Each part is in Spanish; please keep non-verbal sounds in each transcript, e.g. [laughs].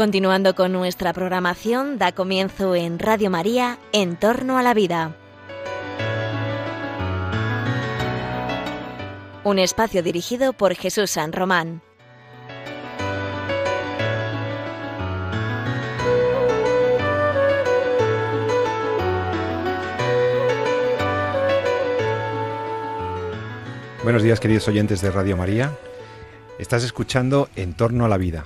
Continuando con nuestra programación, da comienzo en Radio María, En torno a la vida. Un espacio dirigido por Jesús San Román. Buenos días queridos oyentes de Radio María. Estás escuchando En torno a la vida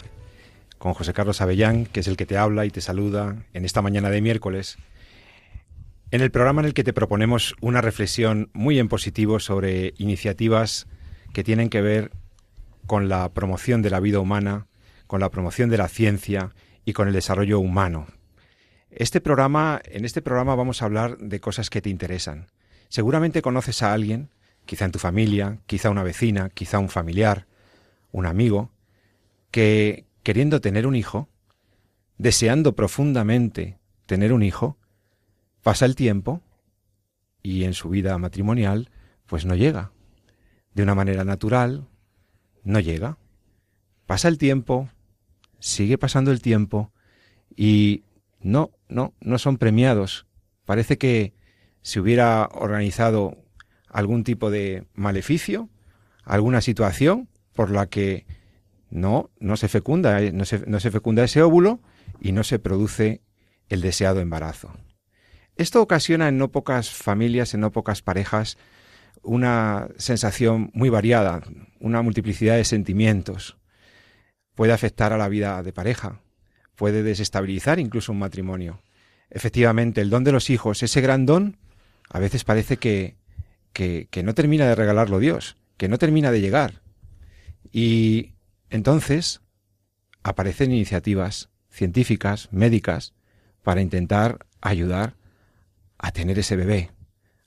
con José Carlos Avellán, que es el que te habla y te saluda en esta mañana de miércoles, en el programa en el que te proponemos una reflexión muy en positivo sobre iniciativas que tienen que ver con la promoción de la vida humana, con la promoción de la ciencia y con el desarrollo humano. Este programa, en este programa vamos a hablar de cosas que te interesan. Seguramente conoces a alguien, quizá en tu familia, quizá una vecina, quizá un familiar, un amigo, que, queriendo tener un hijo, deseando profundamente tener un hijo, pasa el tiempo y en su vida matrimonial pues no llega. De una manera natural, no llega. Pasa el tiempo, sigue pasando el tiempo y no, no, no son premiados. Parece que se hubiera organizado algún tipo de maleficio, alguna situación por la que no, no se fecunda, eh, no se, fecunda ese óvulo y no se produce el deseado embarazo. Esto ocasiona en no pocas familias, en no pocas parejas, una sensación muy variada, una multiplicidad de sentimientos. Puede afectar a la vida de pareja, puede desestabilizar incluso un matrimonio. Efectivamente, el don de los hijos, ese gran don, a veces parece que, que, que no termina de regalarlo Dios, que no termina de llegar. Y entonces, aparecen iniciativas científicas, médicas, para intentar ayudar a tener ese bebé,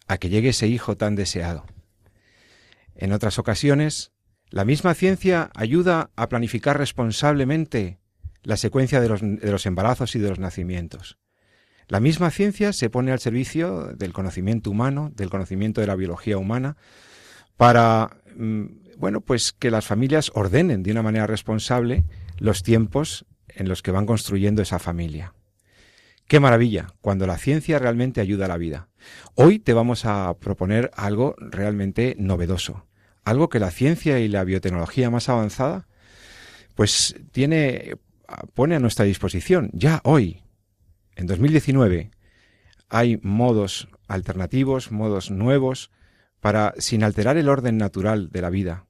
a que llegue ese hijo tan deseado. En otras ocasiones, la misma ciencia ayuda a planificar responsablemente la secuencia de los, embarazos y de los nacimientos. La misma ciencia se pone al servicio del conocimiento humano, del conocimiento de la biología humana, para mm, bueno, pues que las familias ordenen de una manera responsable los tiempos en los que van construyendo esa familia. Qué maravilla cuando la ciencia realmente ayuda a la vida. Hoy te vamos a proponer algo realmente novedoso, algo que la ciencia y la biotecnología más avanzada pues tiene pone a nuestra disposición ya hoy en 2019 hay modos alternativos, modos nuevos para sin alterar el orden natural de la vida,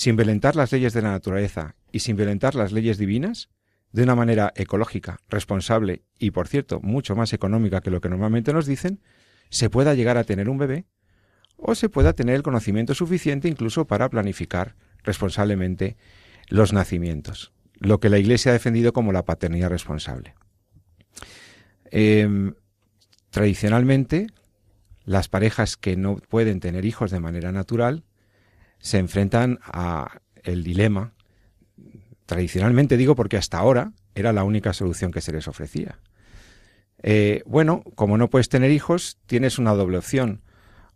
sin violentar las leyes de la naturaleza y sin violentar las leyes divinas, de una manera ecológica, responsable y, por cierto, mucho más económica que lo que normalmente nos dicen, se pueda llegar a tener un bebé o se pueda tener el conocimiento suficiente incluso para planificar responsablemente los nacimientos, lo que la Iglesia ha defendido como la paternidad responsable. Em, tradicionalmente, las parejas que no pueden tener hijos de manera natural se enfrentan a el dilema. Tradicionalmente digo porque hasta ahora era la única solución que se les ofrecía. Eh, bueno, como no puedes tener hijos, tienes una doble opción.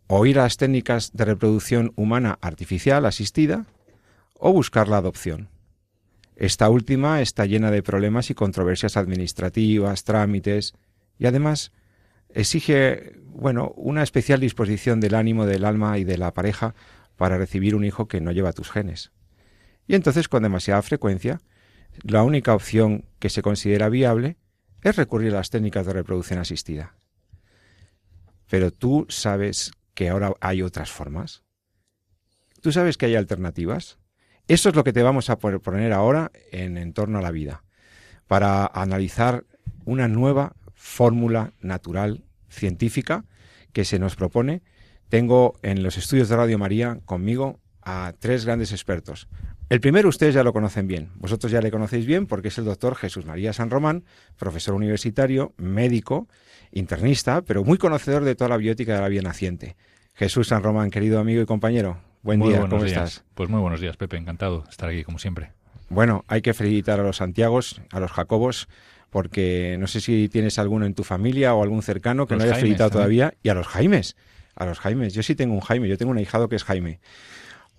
O ir a las técnicas de reproducción humana artificial asistida o buscar la adopción. Esta última está llena de problemas y controversias administrativas, trámites y además exige, bueno, una especial disposición del ánimo, del alma y de la pareja para recibir un hijo que no lleva tus genes. Y entonces, con demasiada frecuencia, la única opción que se considera viable es recurrir a las técnicas de reproducción asistida. Pero tú sabes que ahora hay otras formas. Tú sabes que hay alternativas. Eso es lo que te vamos a poner ahora en Entorno a la Vida, para analizar una nueva fórmula natural científica que se nos propone tengo en los estudios de Radio María conmigo a tres grandes expertos. El primero ustedes ya lo conocen bien, vosotros ya le conocéis bien porque es el doctor Jesús María San Román, profesor universitario, médico, internista, pero muy conocedor de toda la biótica de la vida naciente. Jesús San Román, querido amigo y compañero, buen día, ¿cómo estás? Pues muy buenos días, Pepe, encantado de estar aquí como siempre. Bueno, hay que felicitar a los Santiagos, a los Jacobos, porque no sé si tienes alguno en tu familia o algún cercano que no haya felicitado todavía, y a los Jaimes a los Jaimes. Yo sí tengo un Jaime, yo tengo un ahijado que es Jaime.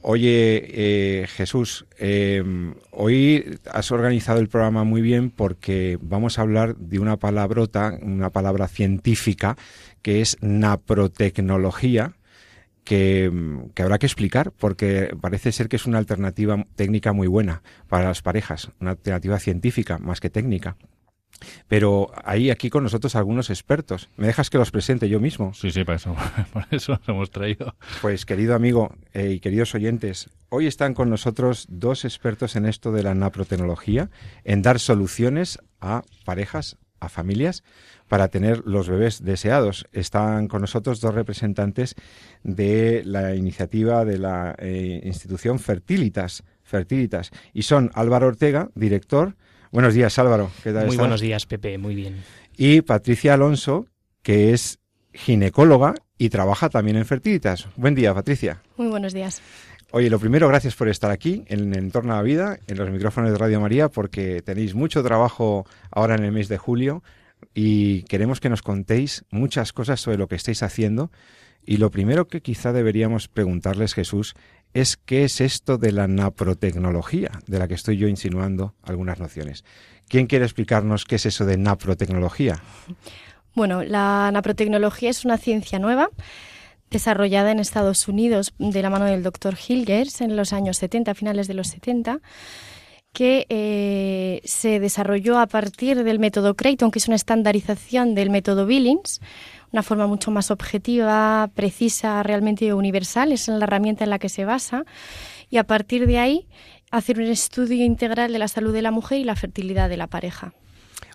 Oye, eh, Jesús, em, hoy has organizado el programa muy bien porque vamos a hablar de una palabrota, una palabra científica, que es naprotecnología, que, que, habrá que explicar porque parece ser que es una alternativa técnica muy buena para las parejas, una alternativa científica más que técnica. Pero hay aquí con nosotros algunos expertos. ¿Me dejas que los presente yo mismo? Sí, sí, para eso, [laughs] por eso los hemos traído. Pues querido amigo eh, y queridos oyentes, hoy están con nosotros dos expertos en esto de la naprotecnología, en dar soluciones a parejas, a familias, para tener los bebés deseados. Están con nosotros dos representantes de la iniciativa de la eh, institución Fertilitas, Fertilitas, y son Álvaro Ortega, director, Buenos días, Álvaro. ¿Qué tal muy buenos días, Pepe. Muy bien. Y Patricia Alonso, que es ginecóloga y trabaja también en Fertilitas. Buen día, Patricia. Muy buenos días. Oye, lo primero, gracias por estar aquí en Entorno a la Vida, en los micrófonos de Radio María, porque tenéis mucho trabajo ahora en el mes de julio y queremos que nos contéis muchas cosas sobre lo que estáis haciendo. Y lo primero que quizá deberíamos preguntarles, Jesús, es qué es esto de la naprotecnología, de la que estoy yo insinuando algunas nociones. ¿Quién quiere explicarnos qué es eso de naprotecnología? Bueno, la naprotecnología es una ciencia nueva desarrollada en Estados Unidos de la mano del doctor Hilgers en los años 70, finales de los 70 que eh, se desarrolló a partir del método Creighton, que es una estandarización del método Billings, una forma mucho más objetiva, precisa, realmente universal, es la herramienta en la que se basa, y a partir de ahí hacer un estudio integral de la salud de la mujer y la fertilidad de la pareja.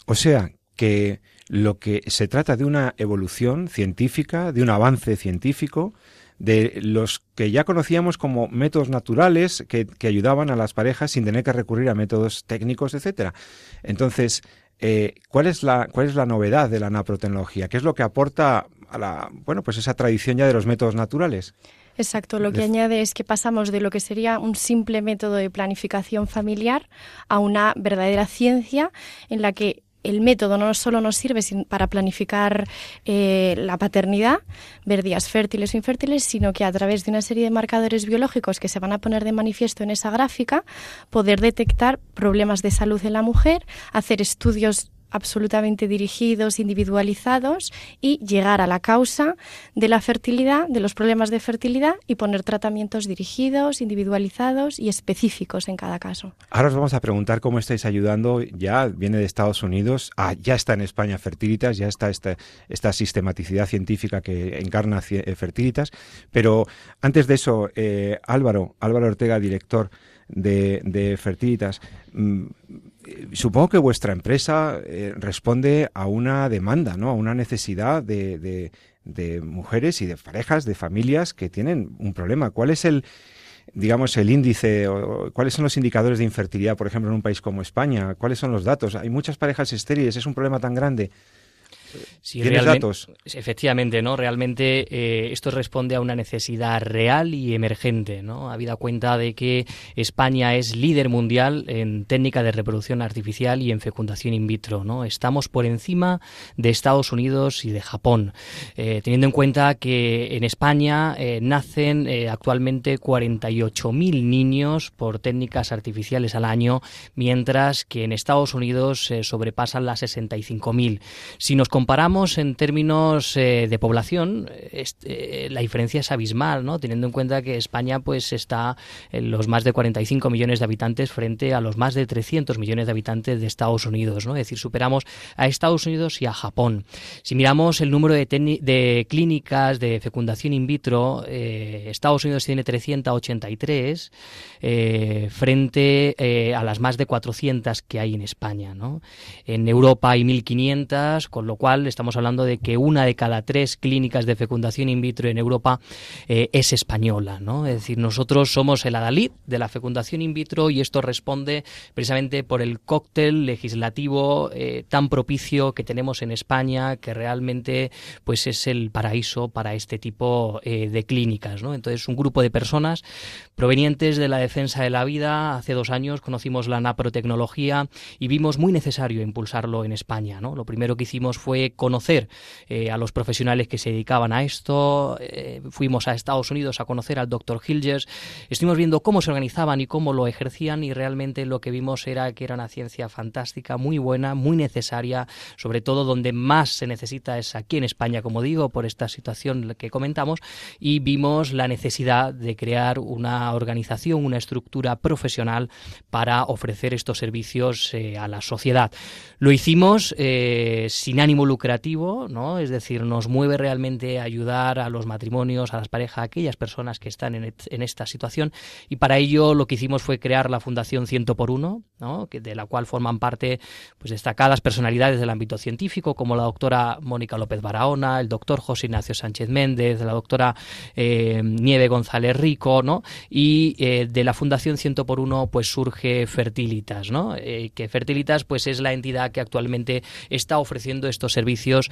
O sea, que lo que se trata de una evolución científica, de un avance científico, de los que ya conocíamos como métodos naturales que, que, ayudaban a las parejas sin tener que recurrir a métodos técnicos, etcétera. Entonces, eh, ¿cuál, es la, ¿Cuál es la novedad de la naprotecnología? ¿Qué es lo que aporta a la, bueno, pues esa tradición ya de los métodos naturales? Exacto, lo que añade es que pasamos de lo que sería un simple método de planificación familiar a una verdadera ciencia en la que el método no solo nos sirve para planificar eh, la paternidad, ver días fértiles o infértiles, sino que a través de una serie de marcadores biológicos que se van a poner de manifiesto en esa gráfica, poder detectar problemas de salud en la mujer, hacer estudios absolutamente dirigidos, individualizados y llegar a la causa de la fertilidad, de los problemas de fertilidad y poner tratamientos dirigidos, individualizados y específicos en cada caso. Ahora os vamos a preguntar cómo estáis ayudando, ya viene de Estados Unidos, ah, ya está en España Fertilitas, ya está esta, sistematicidad científica que encarna eh, Fertilitas, pero antes de eso, eh, Álvaro, Álvaro Ortega, director de, de Fertilitas, mm, supongo que vuestra empresa eh, responde a una demanda, ¿no? A una necesidad de, de, mujeres y de parejas, de familias que tienen un problema. ¿Cuál es el digamos, el índice, o, cuáles son los indicadores de infertilidad, por ejemplo, en un país como España? ¿Cuáles son los datos? Hay muchas parejas estériles, es un problema tan grande. ¿Tienes datos? Efectivamente, ¿no? Realmente eh, esto responde a una necesidad real y emergente, ¿no? Habida cuenta de que España es líder mundial en técnica de reproducción artificial y en fecundación in vitro, ¿no? Estamos por encima de Estados Unidos y de Japón, eh, teniendo en cuenta que en España eh, nacen actualmente 48.000 niños por técnicas artificiales al año, mientras que en Estados Unidos sobrepasan las 65.000. Si nos comparamos en términos eh, de población, este, la diferencia es abismal, ¿no? Teniendo en cuenta que España pues está en los más de 45 millones de habitantes frente a los más de 300 millones de habitantes de Estados Unidos, ¿no? Es decir, superamos a Estados Unidos y a Japón. Si miramos el número de, de clínicas de fecundación in vitro, eh, Estados Unidos tiene 383 eh, frente a las más de 400 que hay en España, ¿no? En Europa hay 1.500, con lo cual estamos hablando de que una de cada tres clínicas de fecundación in vitro en Europa eh, es española. Es decir, nosotros somos el adalid de la fecundación in vitro y esto responde precisamente por el cóctel legislativo eh, tan propicio que tenemos en España, que realmente pues es el paraíso para este tipo eh, de clínicas. Entonces, un grupo de personas provenientes de la defensa de la vida, hace dos años conocimos la naprotecnología y vimos muy necesario impulsarlo en España. Lo primero que hicimos fue conocer a los profesionales que se dedicaban a esto. fuimos a Estados Unidos a conocer al doctor Hilgers. Estuvimos viendo cómo se organizaban y cómo lo ejercían y realmente lo que vimos era que era una ciencia fantástica, muy buena, muy necesaria, sobre todo donde más se necesita es aquí en España, como digo, por esta situación que comentamos, y vimos la necesidad de crear una organización, una estructura profesional para ofrecer estos servicios eh, a la sociedad. Lo hicimos eh, sin ánimo lucrativo, ¿no? Es decir, nos mueve realmente ayudar a los matrimonios, a las parejas, a aquellas personas que están en, esta situación, y para ello lo que hicimos fue crear la Fundación Ciento por Uno, ¿no? de la cual forman parte pues, destacadas personalidades del ámbito científico, como la doctora Mónica López Barahona, el doctor José Ignacio Sánchez Méndez, la doctora eh, Nieve González Rico, ¿no? y eh, de la Fundación Ciento por Uno pues surge Fertilitas, ¿no? Eh, que Fertilitas pues es la entidad que actualmente está ofreciendo estos servicios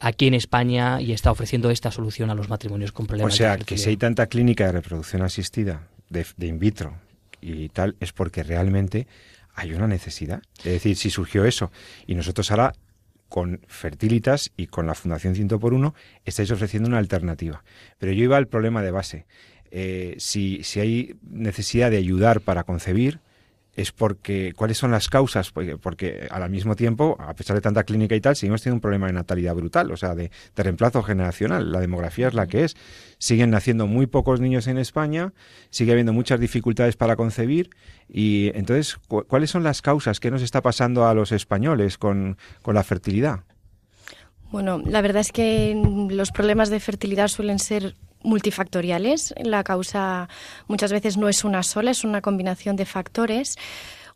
aquí en España y está ofreciendo esta solución a los matrimonios con problemas. O sea, que si hay tanta clínica de reproducción asistida de, de in vitro y tal, es porque realmente hay una necesidad. Es decir, si surgió eso y nosotros ahora con Fertilitas y con la Fundación Ciento por Uno estáis ofreciendo una alternativa. Pero yo iba al problema de base. Eh, si, si hay necesidad de ayudar para concebir, es porque cuáles son las causas porque, al mismo tiempo a pesar de tanta clínica y tal seguimos teniendo un problema de natalidad brutal o sea de, reemplazo generacional. La demografía es la que es. Siguen naciendo muy pocos niños en España sigue habiendo muchas dificultades para concebir y entonces cuáles son las causas qué nos está pasando a los españoles con, con la fertilidad bueno, la verdad es que los problemas de fertilidad suelen ser multifactoriales. La causa muchas veces no es una sola, es una combinación de factores.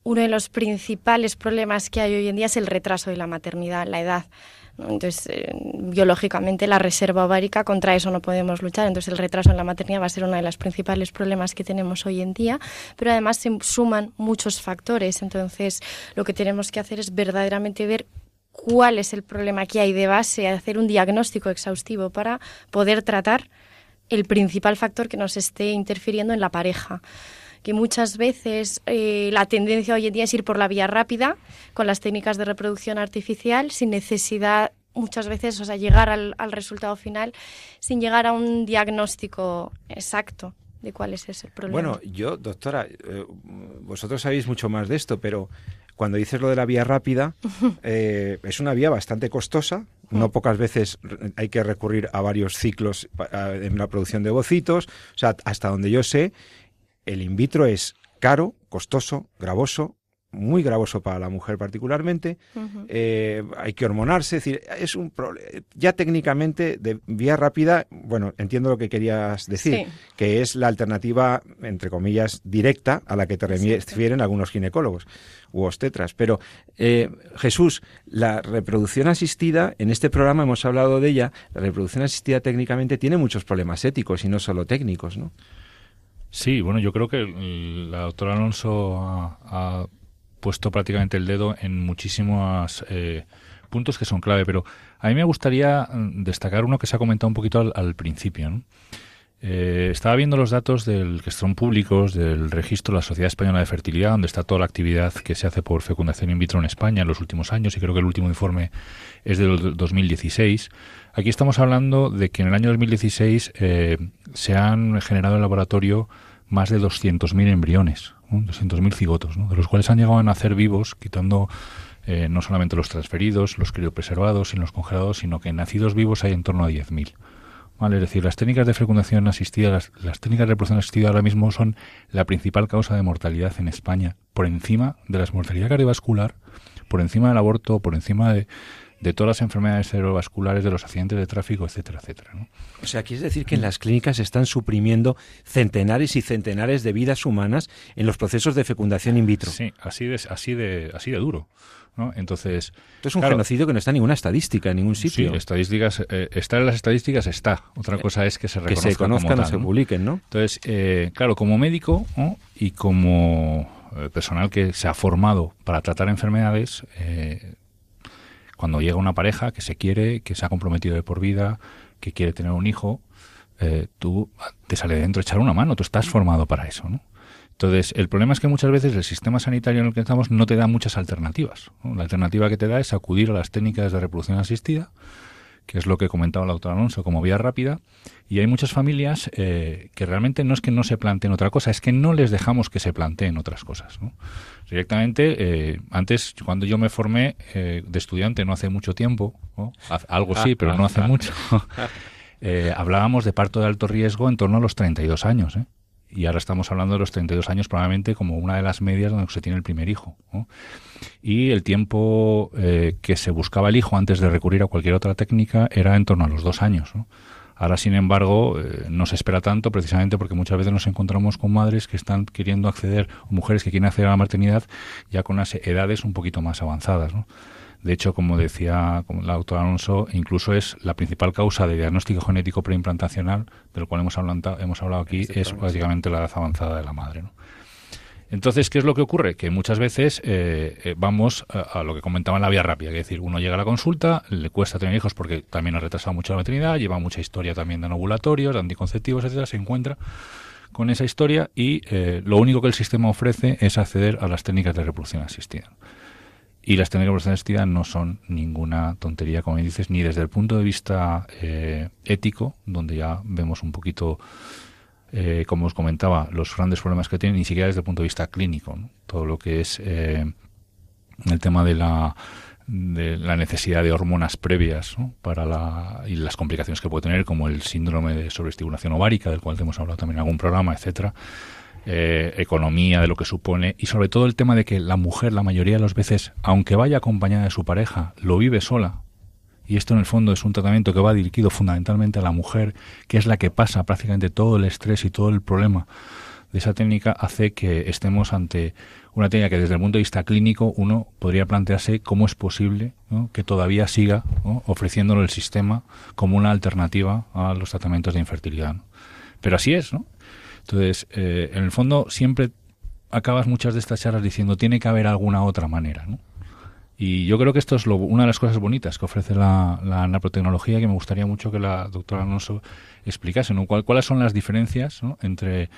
Uno de los principales problemas que hay hoy en día es el retraso de la maternidad, la edad. Entonces, eh, biológicamente, la reserva ovárica, contra eso no podemos luchar. Entonces, el retraso en la maternidad va a ser uno de los principales problemas que tenemos hoy en día. Pero además se suman muchos factores. Entonces, lo que tenemos que hacer es verdaderamente ver cuál es el problema que hay de base, hacer un diagnóstico exhaustivo para poder tratar el principal factor que nos esté interfiriendo en la pareja que muchas veces eh, la tendencia hoy en día es ir por la vía rápida con las técnicas de reproducción artificial sin necesidad muchas veces, o sea, llegar al, resultado final sin llegar a un diagnóstico exacto de cuál es ese problema. Bueno, yo, doctora, eh, vosotros sabéis mucho más de esto, pero cuando dices lo de la vía rápida, eh, es una vía bastante costosa. No pocas veces hay que recurrir a varios ciclos en la producción de bocitos. O sea, hasta donde yo sé, el in vitro es caro, costoso, gravoso, muy gravoso para la mujer particularmente. Eh, hay que hormonarse, es decir, es un ya técnicamente de vía rápida. Bueno, entiendo lo que querías decir, que es la alternativa entre comillas directa a la que te refieren algunos ginecólogos u. Pero eh, Jesús, la reproducción asistida, en este programa hemos hablado de ella. La reproducción asistida técnicamente tiene muchos problemas éticos y no solo técnicos, ¿no? Sí, bueno, yo creo que la doctora Alonso ha puesto prácticamente el dedo en muchísimos eh, puntos que son clave, pero a mí me gustaría mm, destacar uno que se ha comentado un poquito al, principio. Eh, estaba viendo los datos del que son públicos del registro de la Sociedad Española de Fertilidad, donde está toda la actividad que se hace por fecundación in vitro en España en los últimos años, y creo que el último informe es del 2016. Aquí estamos hablando de que en el año 2016 eh, se han generado en el laboratorio más de 200.000 embriones, 200.000 cigotos, de los cuales han llegado a nacer vivos, quitando eh, no solamente los transferidos, los criopreservados y los congelados, sino que nacidos vivos hay en torno a 10.000. ¿Vale? Es decir, las técnicas de fecundación asistida, las, las, técnicas de reproducción asistida ahora mismo son la principal causa de mortalidad en España, por encima de la mortalidad cardiovascular, por encima del aborto, por encima de, de todas las enfermedades cerebrovasculares, de los accidentes de tráfico, etcétera, etcétera. ¿no? O sea, quiere decir que en las clínicas se están suprimiendo centenares y centenares de vidas humanas en los procesos de fecundación in vitro. Sí, así de, así de, así de duro. ¿No? Entonces, es un genocidio que no está en ninguna estadística, en ningún sitio. Sí, estadísticas, eh, estar en las estadísticas está. Otra cosa es que se reconozcan, que se conozcan o se publiquen, ¿no? Entonces, eh, claro, como médico y como eh, personal que se ha formado para tratar enfermedades, eh, cuando llega una pareja que se quiere, que se ha comprometido de por vida, que quiere tener un hijo, eh, tú te sale de dentro echar una mano, tú estás formado para eso, ¿no? Entonces, el problema es que muchas veces el sistema sanitario en el que estamos no te da muchas alternativas. La alternativa que te da es acudir a las técnicas de reproducción asistida, que es lo que comentaba la doctora Alonso como vía rápida, y hay muchas familias eh, que realmente no es que no se planteen otra cosa, es que no les dejamos que se planteen otras cosas. Directamente, eh, antes, cuando yo me formé eh, de estudiante, no hace mucho tiempo, algo sí, pero no hace mucho, [laughs] hablábamos de parto de alto riesgo en torno a los 32 años. Y ahora estamos hablando de los 32 años probablemente como una de las medias donde se tiene el primer hijo y el tiempo eh, que se buscaba el hijo antes de recurrir a cualquier otra técnica era en torno a los dos años. Ahora, sin embargo, eh, no se espera tanto precisamente porque muchas veces nos encontramos con madres que están queriendo acceder, o mujeres que quieren acceder a la maternidad ya con las edades un poquito más avanzadas. De hecho, como decía la doctora Alonso, incluso es la principal causa de diagnóstico genético preimplantacional, del cual hemos hablado, hemos hablado aquí, es básicamente la edad avanzada de la madre. ¿no? Entonces, ¿qué es lo que ocurre? Que muchas veces eh, eh, vamos a, lo que comentaba en la vía rápida, es decir, uno llega a la consulta, le cuesta tener hijos porque también ha retrasado mucho la maternidad, lleva mucha historia también de novulatorios, de anticonceptivos, etcétera, se encuentra con esa historia y eh, lo único que el sistema ofrece es acceder a las técnicas de reproducción asistida. Y las técnicas de asistida no son ninguna tontería, como dices, ni desde el punto de vista ético, donde ya vemos un poquito eh, como os comentaba, los grandes problemas que tienen, ni siquiera desde el punto de vista clínico. Todo lo que es eh, el tema de la, de la necesidad de hormonas previas para la, y las complicaciones que puede tener, como el síndrome de sobreestimulación ovárica, del cual hemos hablado también en algún programa, etcétera. Eh, economía, de lo que supone, y sobre todo el tema de que la mujer, la mayoría de las veces, aunque vaya acompañada de su pareja, lo vive sola, y esto en el fondo es un tratamiento que va dirigido fundamentalmente a la mujer, que es la que pasa prácticamente todo el estrés y todo el problema de esa técnica, hace que estemos ante una técnica que desde el punto de vista clínico uno podría plantearse cómo es posible que todavía siga ofreciéndolo el sistema como una alternativa a los tratamientos de infertilidad. Pero así es, ¿no? Entonces, eh, en el fondo siempre acabas muchas de estas charlas diciendo tiene que haber alguna otra manera, ¿no? Y yo creo que esto es una de las cosas bonitas que ofrece la, la naprotecnología que me gustaría mucho que la doctora Alonso explicase, ¿no? ¿Cuáles son las diferencias entre,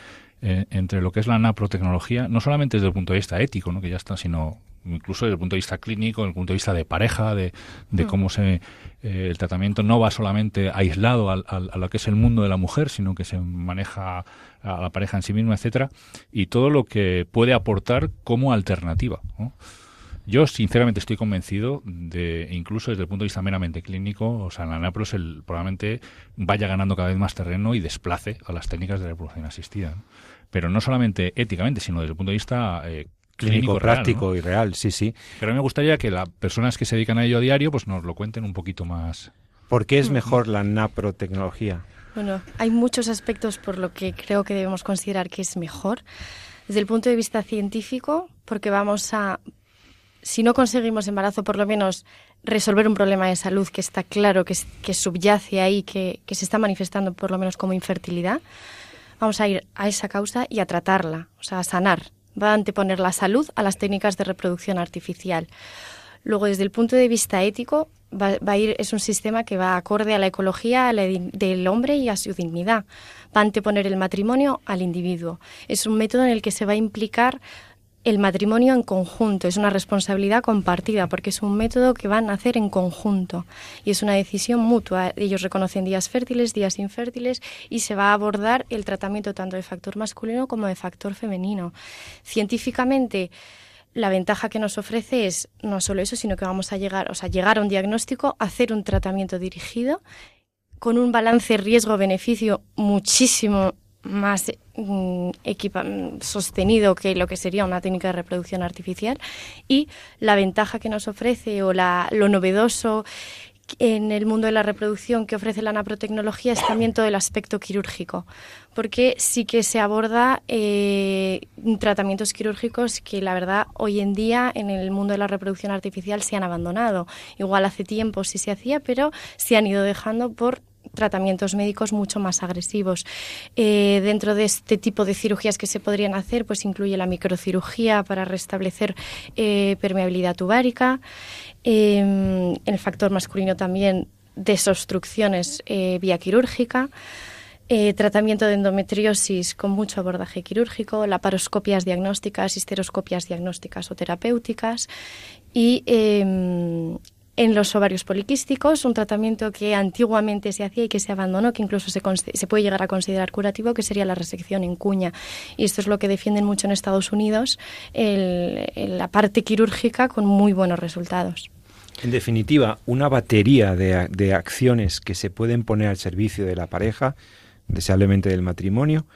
eh, entre lo que es la naprotecnología, no solamente desde el punto de vista ético, ¿no? que ya está, sino incluso desde el punto de vista clínico, desde el punto de vista de pareja, de, de mm. cómo se eh, el tratamiento no va solamente aislado a, a, lo que es el mundo de la mujer, sino que se maneja a la pareja en sí misma, etcétera, y todo lo que puede aportar como alternativa. ¿no? Yo sinceramente estoy convencido de, incluso desde el punto de vista meramente clínico, o sea, la NAPROS el, probablemente vaya ganando cada vez más terreno y desplace a las técnicas de reproducción asistida. Pero no solamente éticamente, sino desde el punto de vista eh, clínico, práctico y real, sí, sí. Pero a mí me gustaría que las personas que se dedican a ello a diario pues nos lo cuenten un poquito más. ¿Por qué es mejor la naprotecnología? Bueno, hay muchos aspectos por lo que creo que debemos considerar que es mejor. Desde el punto de vista científico, porque vamos a si no conseguimos embarazo, por lo menos resolver un problema de salud que está claro, que, que subyace ahí, que, que, se está manifestando por lo menos como infertilidad, vamos a ir a esa causa y a tratarla, o sea, a sanar. Va a anteponer la salud a las técnicas de reproducción artificial. Luego, desde el punto de vista ético, va, a ir, es un sistema que va acorde a la ecología del hombre y a su dignidad. Va a anteponer el matrimonio al individuo. Es un método en el que se va a implicar el matrimonio en conjunto, es una responsabilidad compartida porque es un método que van a hacer en conjunto y es una decisión mutua. Ellos reconocen días fértiles, días infértiles y se va a abordar el tratamiento tanto de factor masculino como de factor femenino. Científicamente, la ventaja que nos ofrece es no solo eso, sino que vamos a llegar, o sea, llegar a un diagnóstico, hacer un tratamiento dirigido con un balance riesgo-beneficio muchísimo más mm, sostenido que lo que sería una técnica de reproducción artificial y la ventaja que nos ofrece o la, lo novedoso en el mundo de la reproducción que ofrece la naprotecnología es también todo el aspecto quirúrgico, porque sí que se aborda eh, tratamientos quirúrgicos que la verdad hoy en día en el mundo de la reproducción artificial se han abandonado. Igual hace tiempo sí se hacía, pero se han ido dejando por tratamientos médicos mucho más agresivos. Eh, dentro de este tipo de cirugías que se podrían hacer, pues incluye la microcirugía para restablecer eh, permeabilidad tubárica, em, el factor masculino también desobstrucciones eh, vía quirúrgica. tratamiento de endometriosis con mucho abordaje quirúrgico, laparoscopias diagnósticas, histeroscopias diagnósticas o terapéuticas y em, en los ovarios poliquísticos, un tratamiento que antiguamente se hacía y que se abandonó, que incluso se, puede llegar a considerar curativo, que sería la resección en cuña. Y esto es lo que defienden mucho en Estados Unidos, la parte quirúrgica con muy buenos resultados. En definitiva, una batería de acciones que se pueden poner al servicio de la pareja, deseablemente del matrimonio,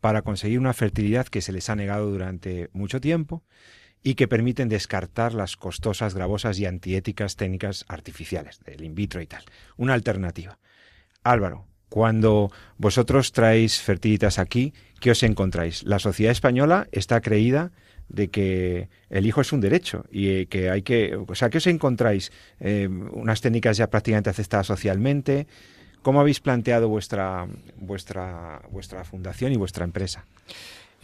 para conseguir una fertilidad que se les ha negado durante mucho tiempo y que permiten descartar las costosas, gravosas y antiéticas técnicas artificiales, del in vitro y tal. Una alternativa. Álvaro, cuando vosotros traéis fertilitas aquí, ¿qué os encontráis? La sociedad española está creída de que el hijo es un derecho y eh, que hay que, o sea, ¿qué os encontráis? Eh, unas técnicas ya prácticamente aceptadas socialmente. ¿Cómo habéis planteado vuestra, vuestra, vuestra fundación y vuestra empresa?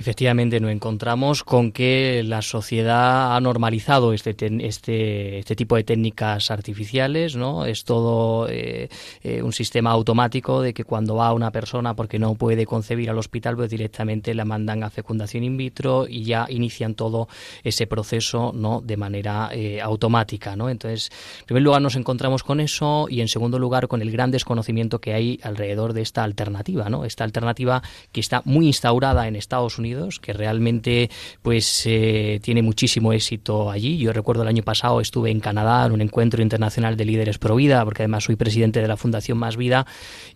Efectivamente, nos encontramos con que la sociedad ha normalizado este, este, este tipo de técnicas artificiales, ¿no? Es todo eh, eh, un sistema automático de que cuando va una persona porque no puede concebir al hospital, pues directamente la mandan a fecundación in vitro y ya inician todo ese proceso, ¿no? De manera eh, automática, ¿no? Entonces, en primer lugar nos encontramos con eso y en segundo lugar con el gran desconocimiento que hay alrededor de esta alternativa, ¿no? Esta alternativa que está muy instaurada en Estados Unidos que realmente pues eh, tiene muchísimo éxito allí. Yo recuerdo el año pasado estuve en Canadá en un encuentro internacional de líderes pro vida, porque además soy presidente de la Fundación Más Vida,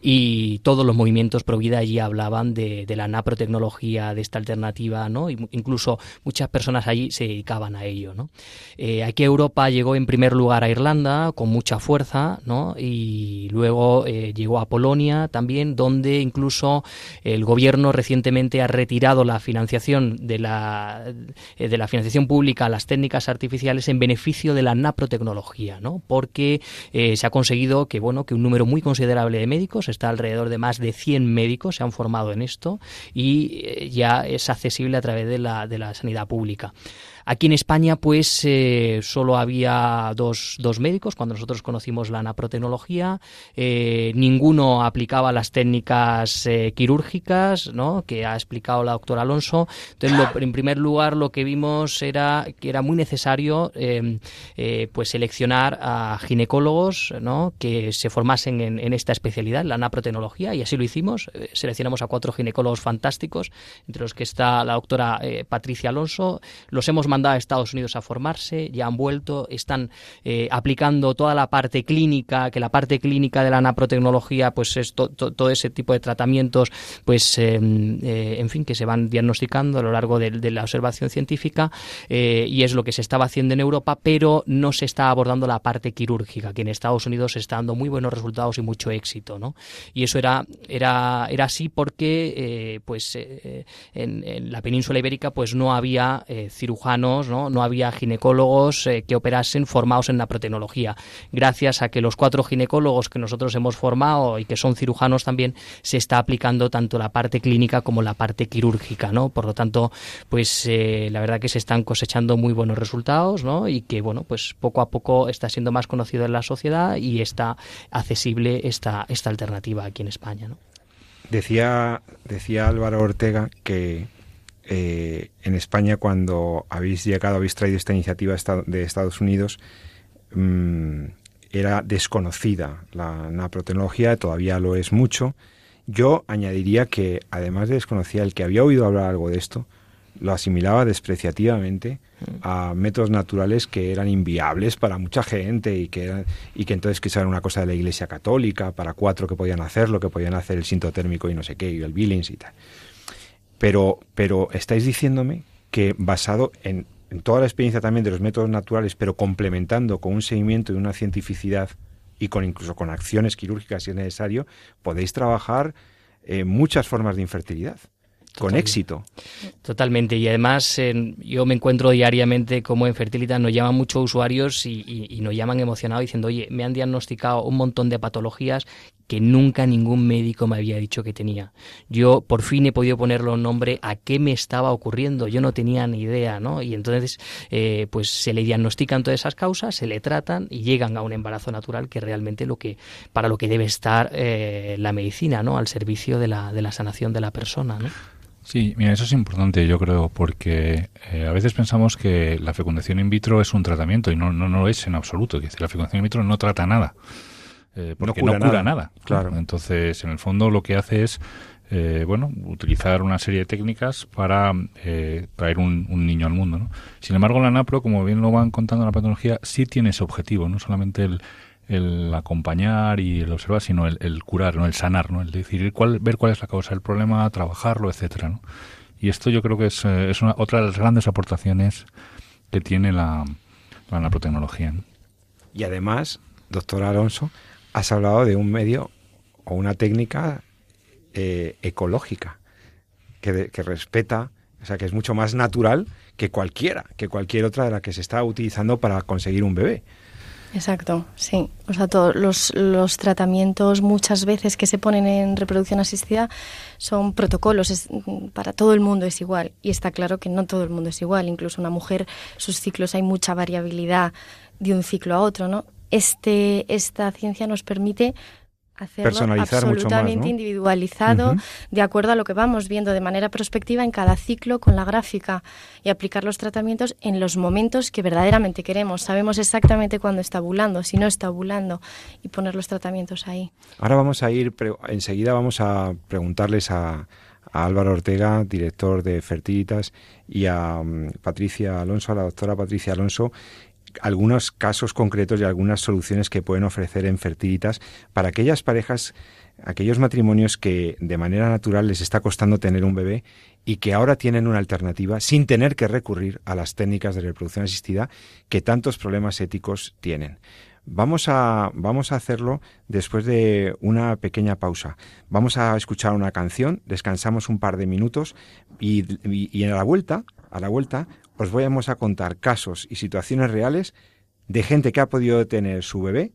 y todos los movimientos pro vida allí hablaban de, la naprotecnología, de esta alternativa, ¿no? incluso muchas personas allí se dedicaban a ello. Eh, aquí Europa llegó en primer lugar a Irlanda con mucha fuerza, ¿no? Y luego eh, llegó a Polonia también, donde incluso el gobierno recientemente ha retirado la financiación de la, eh, de la financiación pública a las técnicas artificiales en beneficio de la naprotecnología, ¿no? Porque eh, se ha conseguido que, bueno, que un número muy considerable de médicos, está alrededor de más de 100 médicos, se han formado en esto y eh, ya es accesible a través de la, de la sanidad pública. Aquí en España, pues eh, solo había dos, dos, médicos cuando nosotros conocimos la naprotecnología. Eh, ninguno aplicaba las técnicas eh, quirúrgicas, ¿no? Que ha explicado la doctora Alonso. Entonces, en primer lugar, lo que vimos era que era muy necesario, em, pues seleccionar a ginecólogos, ¿no? Que se formasen en, esta especialidad, la naprotecnología, y así lo hicimos. seleccionamos a cuatro ginecólogos fantásticos, entre los que está la doctora Patricia Alonso. Los hemos mandado a Estados Unidos a formarse, ya han vuelto, están eh, aplicando toda la parte clínica, que la parte clínica de la naprotecnología, pues es todo ese tipo de tratamientos, pues em, eh, en fin, que se van diagnosticando a lo largo de, la observación científica eh, y es lo que se estaba haciendo en Europa, pero no se está abordando la parte quirúrgica, que en Estados Unidos se está dando muy buenos resultados y mucho éxito, ¿no? Y eso era, era, era así porque, pues, en, en, la península ibérica, pues no había cirujanos ¿no? había ginecólogos eh, que operasen formados en la protecnología. Gracias a que los cuatro ginecólogos que nosotros hemos formado y que son cirujanos también, se está aplicando tanto la parte clínica como la parte quirúrgica, ¿no? Por lo tanto, pues eh, la verdad que se están cosechando muy buenos resultados, ¿no? Y que, bueno, pues poco a poco está siendo más conocido en la sociedad y está accesible esta, esta alternativa aquí en España, ¿no? Decía, decía Álvaro Ortega que eh, en España cuando habéis llegado, habéis traído esta iniciativa de Estados Unidos, mm, era desconocida la naprotecnología, todavía lo es mucho. Yo añadiría que, además de desconocida, el que había oído hablar algo de esto, lo asimilaba despreciativamente a métodos naturales que eran inviables para mucha gente y que, y que entonces que era una cosa de la Iglesia Católica, para cuatro que podían hacerlo, que podían hacer el sintotérmico y no sé qué, y el Billings y tal. Pero, pero estáis diciéndome que basado en, toda la experiencia también de los métodos naturales, pero complementando con un seguimiento y una cientificidad y con incluso con acciones quirúrgicas si es necesario, podéis trabajar en muchas formas de infertilidad con éxito. Totalmente. Y además yo me encuentro diariamente como en Fertilidad nos llaman muchos usuarios y, nos llaman emocionados diciendo, oye, me han diagnosticado un montón de patologías que nunca ningún médico me había dicho que tenía. Yo por fin he podido ponerle un nombre a qué me estaba ocurriendo. Yo no tenía ni idea, ¿no? Y entonces, eh, pues se le diagnostican todas esas causas, se le tratan y llegan a un embarazo natural que realmente lo que para lo que debe estar eh, la medicina, ¿no? Al servicio de la, de la sanación de la persona, ¿no? Sí, mira, eso es importante, yo creo, porque eh, a veces pensamos que la fecundación in vitro es un tratamiento y no, no, no es en absoluto. Decir, la fecundación in vitro no trata nada. Eh, porque no cura, nada. Claro. Entonces, en el fondo lo que hace es, eh, bueno, utilizar una serie de técnicas para eh, traer un, niño al mundo. ¿no? Sin embargo, la NAPRO, como bien lo van contando en la patología, sí tiene ese objetivo, no solamente el, el acompañar y el observar, sino el, curar, no el sanar, ¿no? el decir cuál, ver cuál es la causa del problema, trabajarlo, etcétera. ¿no? Y esto yo creo que es, es una, otra de las grandes aportaciones que tiene la, la naprotecnología. Y además, doctor Alonso, has hablado de un medio o una técnica eh, ecológica que, que, respeta, o sea, que es mucho más natural que cualquiera, que cualquier otra de la que se está utilizando para conseguir un bebé. Exacto, sí. O sea, todos los, los, tratamientos muchas veces que se ponen en reproducción asistida son protocolos, para todo el mundo es igual. Y está claro que no todo el mundo es igual. Incluso una mujer, sus ciclos hay mucha variabilidad de un ciclo a otro, ¿no? Este, esta ciencia nos permite hacerlo absolutamente individualizado, de acuerdo a lo que vamos viendo de manera prospectiva en cada ciclo con la gráfica y aplicar los tratamientos en los momentos que verdaderamente queremos. Sabemos exactamente cuándo está ovulando, si no está ovulando y poner los tratamientos ahí. Ahora vamos a ir, enseguida vamos a preguntarles a, a Álvaro Ortega, director de Fertilitas, y a mm, Patricia Alonso, a la doctora Patricia Alonso, algunos casos concretos y algunas soluciones que pueden ofrecer en Fertilitas para aquellas parejas, aquellos matrimonios que de manera natural les está costando tener un bebé y que ahora tienen una alternativa sin tener que recurrir a las técnicas de reproducción asistida que tantos problemas éticos tienen. Vamos a, vamos a hacerlo después de una pequeña pausa. Vamos a escuchar una canción, descansamos un par de minutos y, y, a la vuelta, a la vuelta, os vamos a contar casos y situaciones reales de gente que ha podido tener su bebé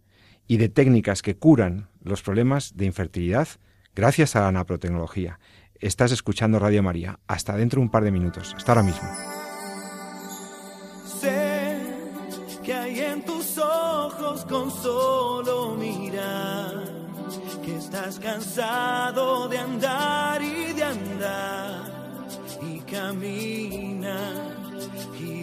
y de técnicas que curan los problemas de infertilidad gracias a la naprotecnología. Estás escuchando Radio María. Hasta dentro de un par de minutos. Hasta ahora mismo. Sé que hay en tus ojos con solo mirar que estás cansado de andar y de andar y caminar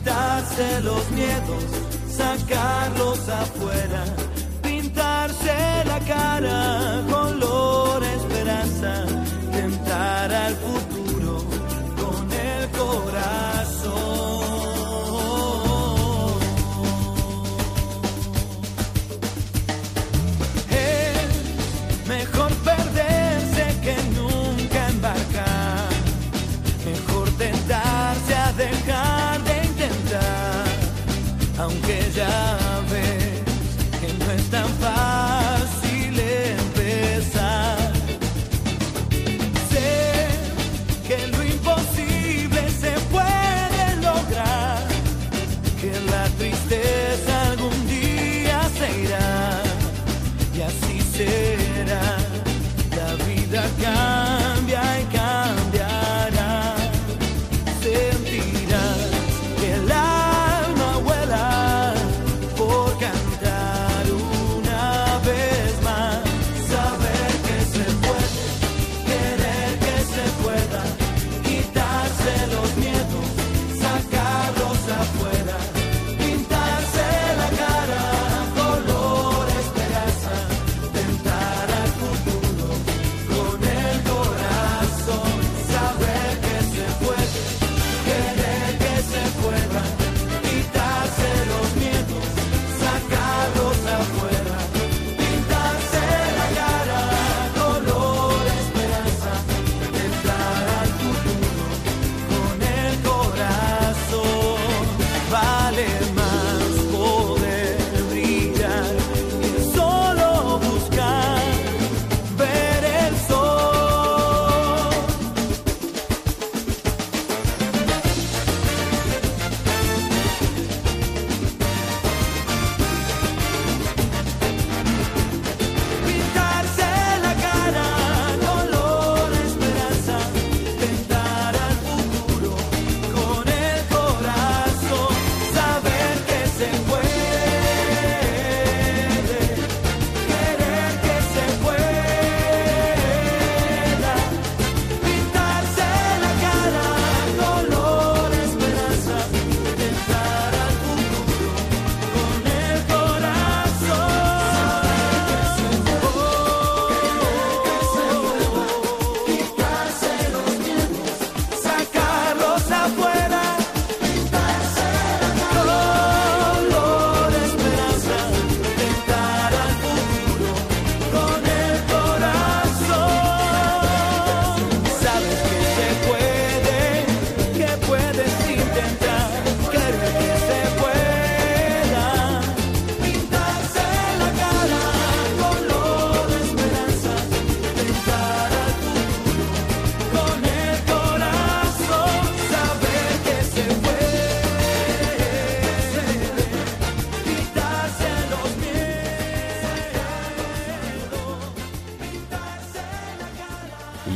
quitarse los miedos, sacarlos afuera, pintarse la cara, color esperanza, tentar al futuro con el corazón.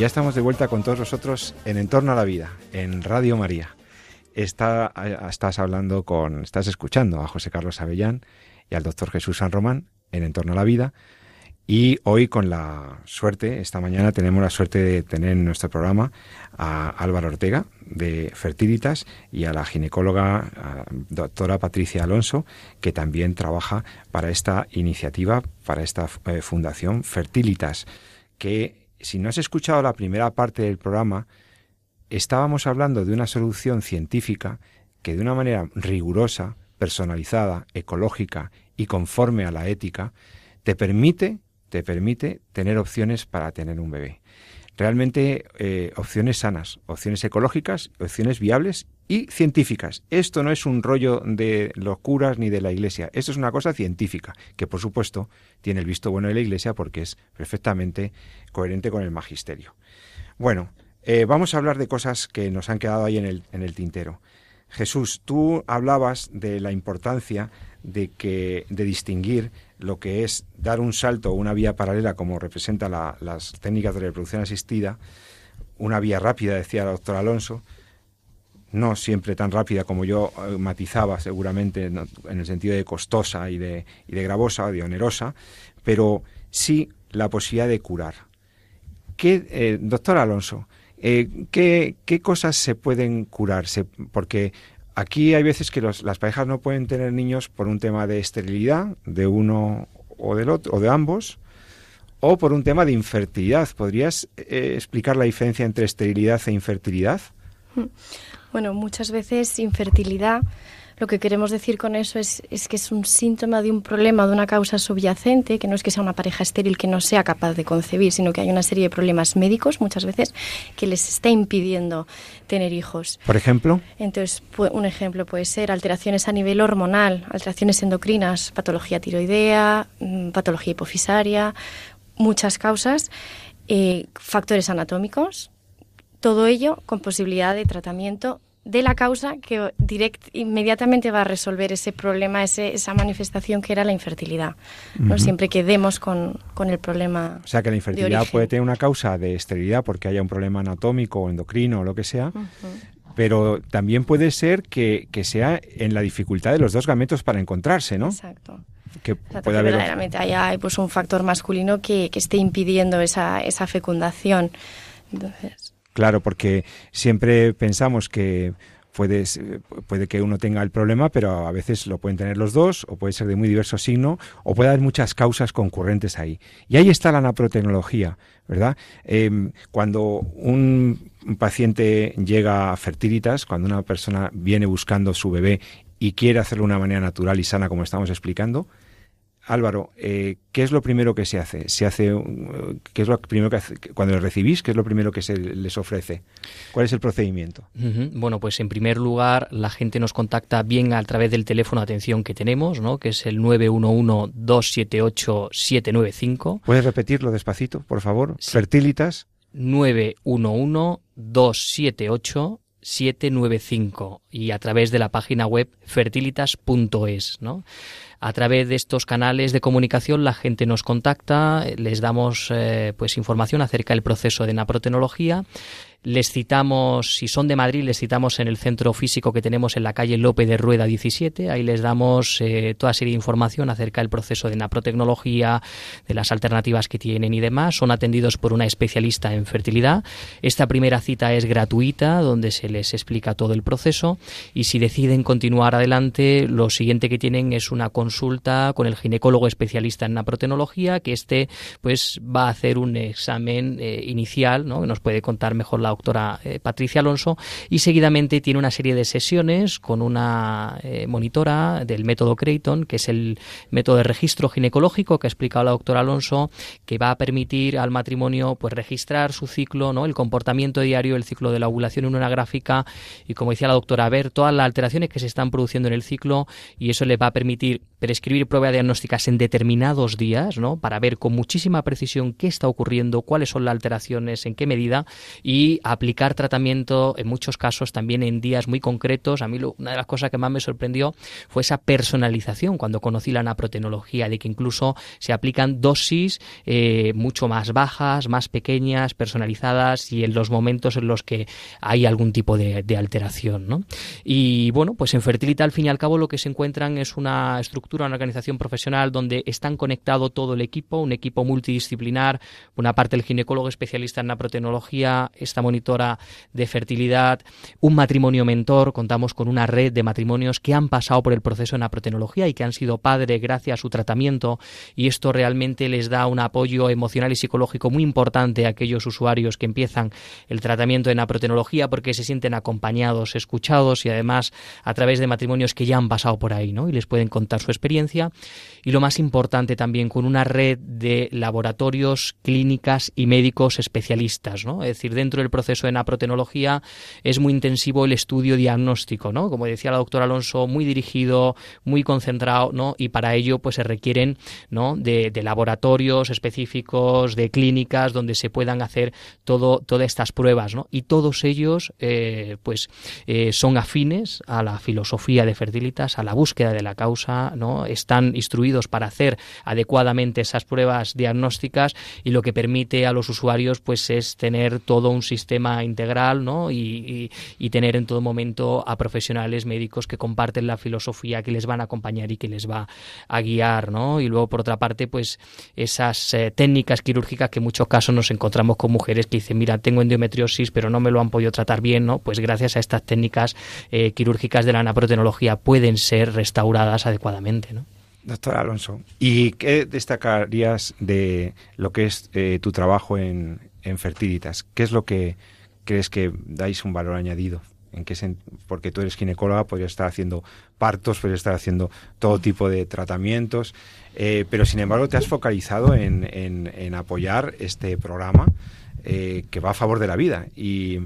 Ya estamos de vuelta con todos nosotros en Entorno a la Vida, en Radio María. Está, estás hablando con, estás escuchando a José Carlos Avellán y al doctor Jesús San Román en Entorno a la Vida. Y hoy con la suerte, esta mañana tenemos la suerte de tener en nuestro programa a Álvaro Ortega de Fertilitas y a la ginecóloga doctora Patricia Alonso, que también trabaja para esta iniciativa, para esta eh, fundación Fertilitas, que si no has escuchado la primera parte del programa, estábamos hablando de una solución científica que de una manera rigurosa, personalizada, ecológica y conforme a la ética, te permite te permite tener opciones para tener un bebé. Realmente eh, opciones sanas, opciones ecológicas, opciones viables y científicas. Esto no es un rollo de los curas ni de la iglesia, esto es una cosa científica, que por supuesto tiene el visto bueno de la iglesia porque es perfectamente coherente con el magisterio. Bueno, eh, vamos a hablar de cosas que nos han quedado ahí en el, en el tintero. Jesús, tú hablabas de la importancia de que de distinguir lo que es dar un salto o una vía paralela, como representa las técnicas de reproducción asistida, una vía rápida, decía el doctor Alonso, no siempre tan rápida como yo eh, matizaba seguramente en, el sentido de costosa y de, y de gravosa, de onerosa, pero sí la posibilidad de curar. ¿Qué, eh, doctor Alonso, eh, ¿qué, ¿qué, cosas se pueden curarse? Porque Aquí hay veces que las parejas no pueden tener niños por un tema de esterilidad de uno o del otro o de ambos o por un tema de infertilidad. ¿Podrías eh, explicar la diferencia entre esterilidad e infertilidad? Bueno, muchas veces infertilidad lo que queremos decir con eso es, que es un síntoma de un problema, de una causa subyacente, que no es que sea una pareja estéril que no sea capaz de concebir, sino que hay una serie de problemas médicos muchas veces que les está impidiendo tener hijos. Por ejemplo. Entonces, un ejemplo puede ser alteraciones a nivel hormonal, alteraciones endocrinas, patología tiroidea, mm, patología hipofisaria, muchas causas, eh, factores anatómicos, todo ello con posibilidad de tratamiento de la causa que direct, inmediatamente va a resolver ese problema, ese, esa manifestación que era la infertilidad. ¿no? Siempre que demos con, el problema. O sea que la infertilidad puede tener una causa de esterilidad porque haya un problema anatómico o endocrino o lo que sea. Pero también puede ser que, sea en la dificultad de los dos gametos para encontrarse, ¿no? Exacto. Que puede haber... verdaderamente haya pues, un factor masculino que, que esté impidiendo esa, esa fecundación. Entonces... Claro, porque siempre pensamos que puede, que uno tenga el problema, pero a veces lo pueden tener los dos, o puede ser de muy diverso signo, o puede haber muchas causas concurrentes ahí. Y ahí está la naprotecnología, ¿verdad? Em, cuando un paciente llega a fertilitas, cuando una persona viene buscando su bebé y quiere hacerlo de una manera natural y sana, como estamos explicando, Álvaro, eh, ¿qué es lo primero que se hace? Se hace, ¿qué es lo primero que hace, cuando le recibís? ¿Qué es lo primero que se les ofrece? ¿Cuál es el procedimiento? Bueno, pues en primer lugar, la gente nos contacta bien a través del teléfono de atención que tenemos, ¿no? Que es el 911-278-795. ¿Puedes repetirlo despacito, por favor? Fertilitas. 911-278 795 y a través de la página web fertilitas.es, ¿no? A través de estos canales de comunicación la gente nos contacta, les damos eh, pues información acerca del proceso de naprotenología les citamos, si son de Madrid, les citamos en el centro físico que tenemos en la calle López de Rueda 17. Ahí les damos eh, toda serie de información acerca del proceso de naprotecnología, de las alternativas que tienen y demás. Son atendidos por una especialista en fertilidad. Esta primera cita es gratuita, donde se les explica todo el proceso. Y si deciden continuar adelante, lo siguiente que tienen es una consulta con el ginecólogo especialista en naprotecnología, que este pues va a hacer un examen eh, inicial, ¿no? que nos puede contar mejor la doctora eh, Patricia Alonso y seguidamente tiene una serie de sesiones con una eh, monitora del método Creighton, que es el método de registro ginecológico que ha explicado la doctora Alonso, que va a permitir al matrimonio pues registrar su ciclo, ¿no? el comportamiento diario, el ciclo de la ovulación en una gráfica y como decía la doctora, ver todas las alteraciones que se están produciendo en el ciclo y eso le va a permitir prescribir pruebas diagnósticas en determinados días, ¿no? Para ver con muchísima precisión qué está ocurriendo, cuáles son las alteraciones, en qué medida y aplicar tratamiento en muchos casos también en días muy concretos. A mí una de las cosas que más me sorprendió fue esa personalización cuando conocí la naprotenología, de que incluso se aplican dosis eh, mucho más bajas, más pequeñas, personalizadas y en los momentos en los que hay algún tipo de, alteración. ¿no? Y bueno, pues en Fertilita al fin y al cabo lo que se encuentran es una estructura, una organización profesional donde están conectado todo el equipo, un equipo multidisciplinar, una parte el ginecólogo especialista en naprotenología, esta monitora de fertilidad, un matrimonio mentor, contamos con una red de matrimonios que han pasado por el proceso de naprotenología y que han sido padres gracias a su tratamiento y esto realmente les da un apoyo emocional y psicológico muy importante a aquellos usuarios que empiezan el tratamiento de naprotenología porque se sienten acompañados, escuchados y además a través de matrimonios que ya han pasado por ahí, ¿no? Y les pueden contar su experiencia y lo más importante también con una red de laboratorios, clínicas y médicos especialistas, ¿no? Es decir, dentro del proceso de naprotenología es muy intensivo el estudio diagnóstico, ¿no? Como decía la doctora Alonso, muy dirigido, muy concentrado, ¿no? Y para ello pues se requieren, ¿no? De, laboratorios específicos, de clínicas donde se puedan hacer todo, todas estas pruebas, ¿no? Y todos ellos eh, pues eh, son afines a la filosofía de Fertilitas, a la búsqueda de la causa, ¿no? Están instruidos para hacer adecuadamente esas pruebas diagnósticas y lo que permite a los usuarios pues es tener todo un sistema integral, ¿no? Y, y tener en todo momento a profesionales médicos que comparten la filosofía, que les van a acompañar y que les va a guiar, ¿no? Y luego por otra parte pues esas eh, técnicas quirúrgicas que en muchos casos nos encontramos con mujeres que dicen, mira, tengo endometriosis pero no me lo han podido tratar bien, ¿no? Pues gracias a estas técnicas eh, quirúrgicas de la naprotenología pueden ser restauradas adecuadamente, ¿no? Doctor Alonso, ¿y qué destacarías de lo que es eh, tu trabajo en, en Fertilitas? ¿Qué es lo que crees que dais un valor añadido? ¿En qué porque tú eres ginecóloga, podrías estar haciendo partos, podrías estar haciendo todo tipo de tratamientos, eh, pero sin embargo te has focalizado en, apoyar este programa eh, que va a favor de la vida y,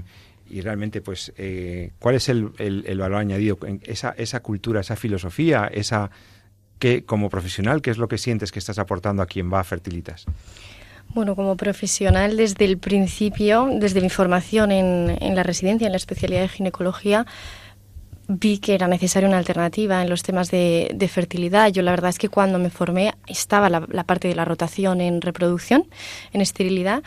realmente pues eh, cuál es el, el, valor añadido, esa, esa cultura, esa filosofía, esa que como profesional, ¿qué es lo que sientes que estás aportando a quien va a Fertilitas? Bueno, como profesional desde el principio, desde mi formación en, en la residencia, en la especialidad de ginecología, vi que era necesaria una alternativa en los temas de, fertilidad. Yo la verdad es que cuando me formé estaba la, la parte de la rotación en reproducción, en esterilidad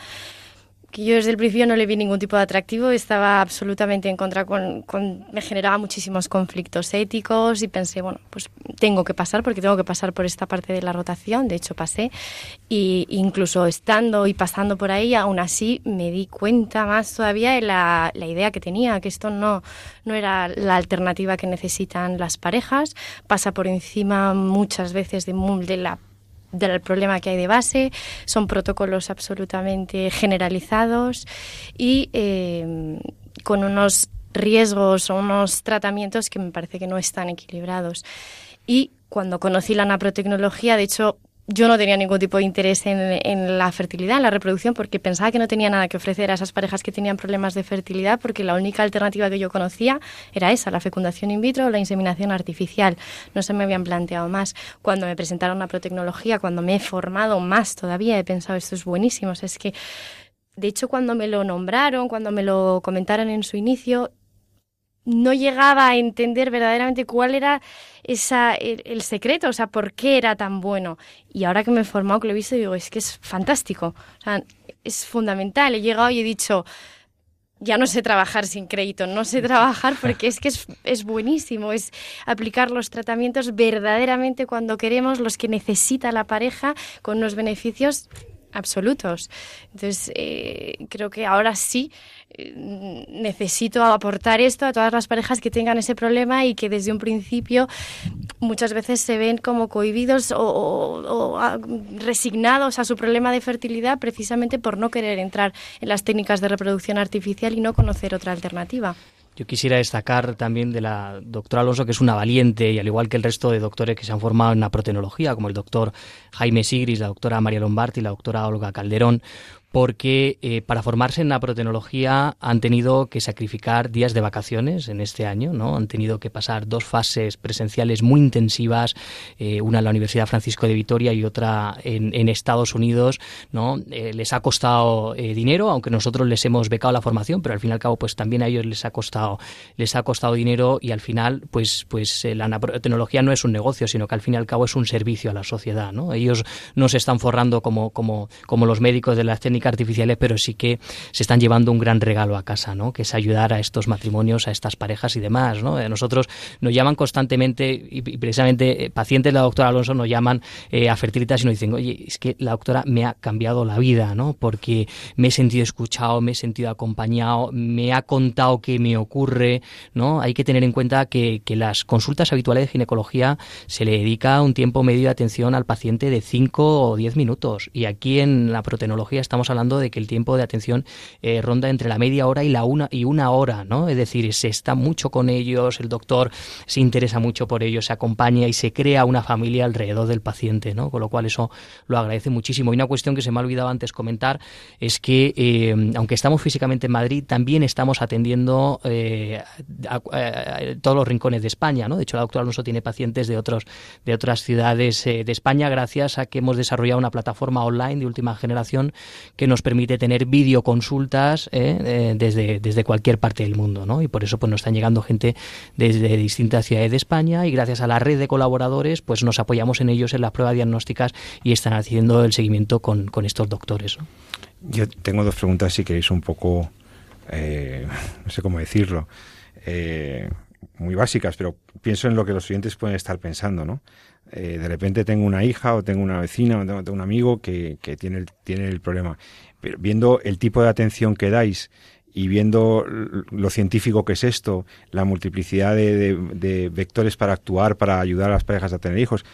que yo desde el principio no le vi ningún tipo de atractivo, estaba absolutamente en contra, con, me generaba muchísimos conflictos éticos y pensé, bueno, pues tengo que pasar porque tengo que pasar por esta parte de la rotación, de hecho pasé, y incluso estando y pasando por ahí, aún así me di cuenta más todavía de la, la idea que tenía, que esto no, no era la alternativa que necesitan las parejas, pasa por encima muchas veces de, de la del problema que hay de base, son protocolos absolutamente generalizados y eh, con unos riesgos o unos tratamientos que me parece que no están equilibrados. Y cuando conocí la naprotecnología, de hecho, yo no tenía ningún tipo de interés en, la fertilidad, en la reproducción, porque pensaba que no tenía nada que ofrecer a esas parejas que tenían problemas de fertilidad, porque la única alternativa que yo conocía era esa, la fecundación in vitro o la inseminación artificial. No se me habían planteado más. Cuando me presentaron la protecnología, cuando me he formado más todavía, he pensado, esto es buenísimo. es que, de hecho, cuando me lo nombraron, cuando me lo comentaron en su inicio, no llegaba a entender verdaderamente cuál era esa, el, secreto, o sea, por qué era tan bueno. Y ahora que me he formado, que lo he visto, digo, es que es fantástico, o sea, es fundamental. He llegado y he dicho, ya no sé trabajar sin crédito, no sé trabajar porque es que es, buenísimo, es aplicar los tratamientos verdaderamente cuando queremos, los que necesita la pareja, con unos beneficios absolutos. Entonces, eh, creo que ahora sí necesito aportar esto a todas las parejas que tengan ese problema y que desde un principio muchas veces se ven como cohibidos o, o, resignados a su problema de fertilidad precisamente por no querer entrar en las técnicas de reproducción artificial y no conocer otra alternativa. Yo quisiera destacar también de la doctora Alonso, que es una valiente, y al igual que el resto de doctores que se han formado en la protenología, como el doctor Jaime Sigris, la doctora María Lombardi y la doctora Olga Calderón, porque eh, para formarse en la han tenido que sacrificar días de vacaciones en este año, ¿no? Han tenido que pasar dos fases presenciales muy intensivas, eh, una en la Universidad Francisco de Vitoria y otra en, Estados Unidos, ¿no? Eh, les ha costado dinero, aunque nosotros les hemos becado la formación, pero al fin y al cabo, pues también a ellos les ha costado, les ha costado dinero y al final, pues, pues la protenología no es un negocio, sino que al fin y al cabo es un servicio a la sociedad, ¿no? Ellos no se están forrando como, como, como los médicos de las técnicas artificiales, pero sí que se están llevando un gran regalo a casa, ¿no? Que es ayudar a estos matrimonios, a estas parejas y demás, ¿no? Eh, nosotros nos llaman constantemente y, precisamente eh, pacientes de la doctora Alonso nos llaman eh, a Fertilitas y nos dicen, oye, es que la doctora me ha cambiado la vida, ¿no? Porque me he sentido escuchado, me he sentido acompañado, me ha contado qué me ocurre. Hay que tener en cuenta que, que las consultas habituales de ginecología se le dedica un tiempo medio de atención al paciente de 5 o 10 minutos y aquí en la protenología estamos hablando de que el tiempo de atención eh, ronda entre la media hora y la una y una hora, ¿no? Es decir, se está mucho con ellos, el doctor se interesa mucho por ellos, se acompaña y se crea una familia alrededor del paciente, ¿no? Con lo cual eso lo agradece muchísimo. Y una cuestión que se me ha olvidado antes comentar es que eh, aunque estamos físicamente en Madrid, también estamos atendiendo eh, a, todos los rincones de España, ¿no? De hecho, la doctora Alonso tiene pacientes de otros de otras ciudades de España gracias a que hemos desarrollado una plataforma online de última generación que nos permite tener videoconsultas eh, eh, desde, desde cualquier parte del mundo, ¿no? Y por eso pues nos están llegando gente desde distintas ciudades de España y gracias a la red de colaboradores pues nos apoyamos en ellos en las pruebas diagnósticas y están haciendo el seguimiento con, estos doctores. Yo tengo dos preguntas si queréis un poco, eh, [laughs] no sé cómo decirlo, muy básicas, pero pienso en lo que los oyentes pueden estar pensando, ¿no? Eh, de repente tengo una hija o tengo una vecina o tengo, un amigo que, tiene, el, tiene el problema. Pero viendo el tipo de atención que dais y viendo lo científico que es esto, la multiplicidad de, vectores para actuar, para ayudar a las parejas a tener hijos,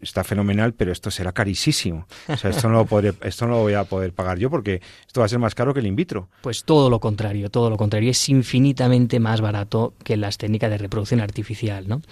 está fenomenal, pero esto será carísimo. O sea, esto no, lo esto no lo voy a poder pagar yo porque esto va a ser más caro que el in vitro. Pues todo lo contrario, todo lo contrario. Es infinitamente más barato que las técnicas de reproducción artificial, ¿no?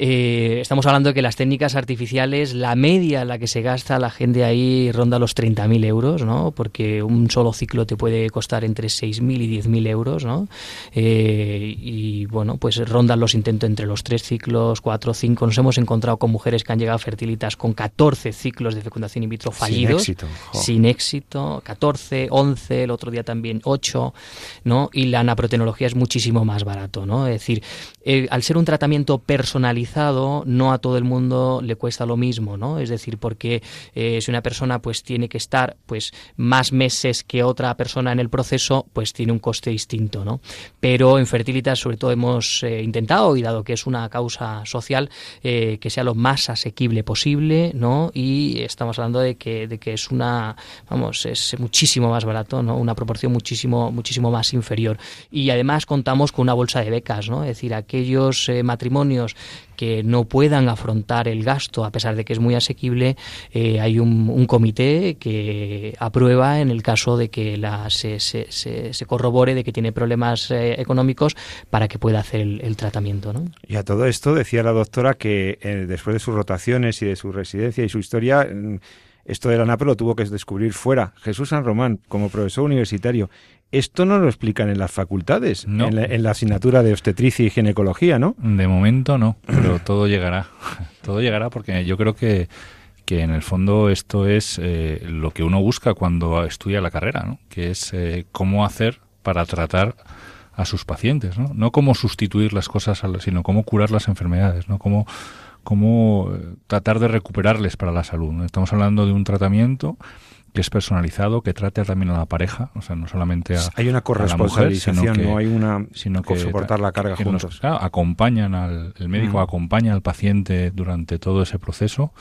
Eh, estamos hablando de que las técnicas artificiales, la media en la que se gasta la gente ahí ronda los 30.000 euros, ¿no? Porque un solo ciclo te puede costar entre 6.000 y 10.000 euros, ¿no? Eh, y bueno, pues rondan los intentos entre los 3 ciclos, 4, 5. Nos hemos encontrado con mujeres que han llegado fertilitas con 14 ciclos de fecundación in vitro fallidos. Sin éxito. Sin éxito. 14, 11, el otro día también 8, ¿no? Y la naprotenología es muchísimo más barato, ¿no? Es decir, eh, al ser un tratamiento personalizado, no a todo el mundo le cuesta lo mismo, ¿no? Es decir, porque eh, si una persona pues tiene que estar pues más meses que otra persona en el proceso, pues tiene un coste distinto, ¿no? Pero en Fertilitas sobre todo hemos eh, intentado, y dado que es una causa social, eh, que sea lo más asequible posible, ¿no? Y estamos hablando de que, de que es una, vamos, es muchísimo más barato, ¿no? Una proporción muchísimo, muchísimo más inferior. Y además contamos con una bolsa de becas, ¿no? Es decir, aquellos matrimonios que no puedan afrontar el gasto, a pesar de que es muy asequible, eh, hay un, comité que aprueba en el caso de que la, se, se, corrobore de que tiene problemas eh, económicos para que pueda hacer el, tratamiento. ¿no? Y a todo esto decía la doctora que eh, después de sus rotaciones y de su residencia y su historia, mm, esto de la NAPE lo tuvo que descubrir fuera. Jesús San Román, como profesor universitario, esto no lo explican en las facultades, en, la, asignatura de obstetricia y ginecología, ¿no? De momento no, pero [clears throat] todo llegará. [laughs] todo llegará porque yo creo que, que en el fondo esto es eh, lo que uno busca cuando estudia la carrera, ¿no? Que es eh, cómo hacer para tratar a sus pacientes, ¿no? No cómo sustituir las cosas, sino cómo curar las enfermedades, ¿no? Cómo, cómo eh, tratar de recuperarles para la salud. Estamos hablando de un tratamiento que es personalizado, que trate también a la pareja, o sea, no solamente a Hay una corresponsabilización, no hay una sino que soportar la carga juntos. acompañan al el médico acompaña al paciente durante todo ese proceso.